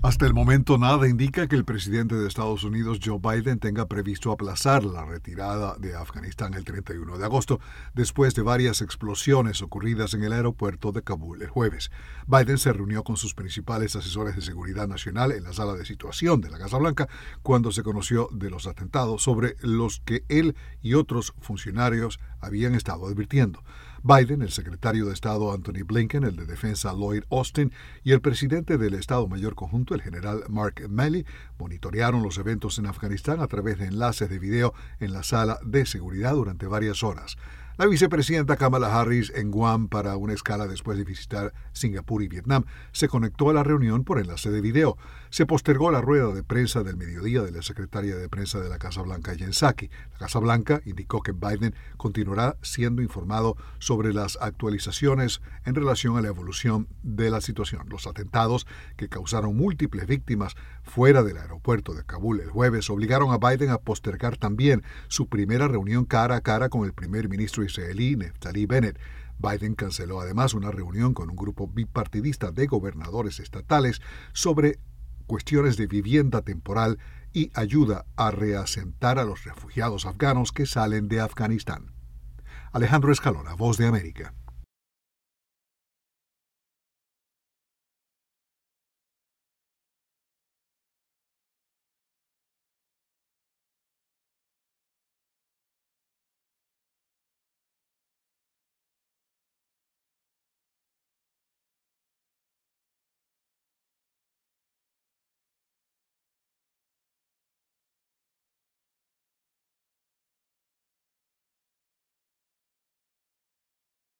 Hasta el momento nada indica que el presidente de Estados Unidos, Joe Biden, tenga previsto aplazar la retirada de Afganistán el 31 de agosto, después de varias explosiones ocurridas en el aeropuerto de Kabul el jueves. Biden se reunió con sus principales asesores de seguridad nacional en la sala de situación de la Casa Blanca cuando se conoció de los atentados sobre los que él y otros funcionarios habían estado advirtiendo. Biden, el secretario de Estado Anthony Blinken, el de Defensa Lloyd Austin y el presidente del Estado Mayor Conjunto, el general Mark Milley, monitorearon los eventos en Afganistán a través de enlaces de video en la sala de seguridad durante varias horas. La vicepresidenta Kamala Harris en Guam para una escala después de visitar Singapur y Vietnam se conectó a la reunión por enlace de video. Se postergó la rueda de prensa del mediodía de la secretaria de prensa de la Casa Blanca, Jen Psaki. La Casa Blanca indicó que Biden continuará siendo informado sobre las actualizaciones en relación a la evolución de la situación. Los atentados que causaron múltiples víctimas fuera del aeropuerto de Kabul el jueves obligaron a Biden a postergar también su primera reunión cara a cara con el primer ministro israelí Neftali Bennett. Biden canceló además una reunión con un grupo bipartidista de gobernadores estatales sobre cuestiones de vivienda temporal y ayuda a reasentar a los refugiados afganos que salen de Afganistán. Alejandro Escalona, Voz de América.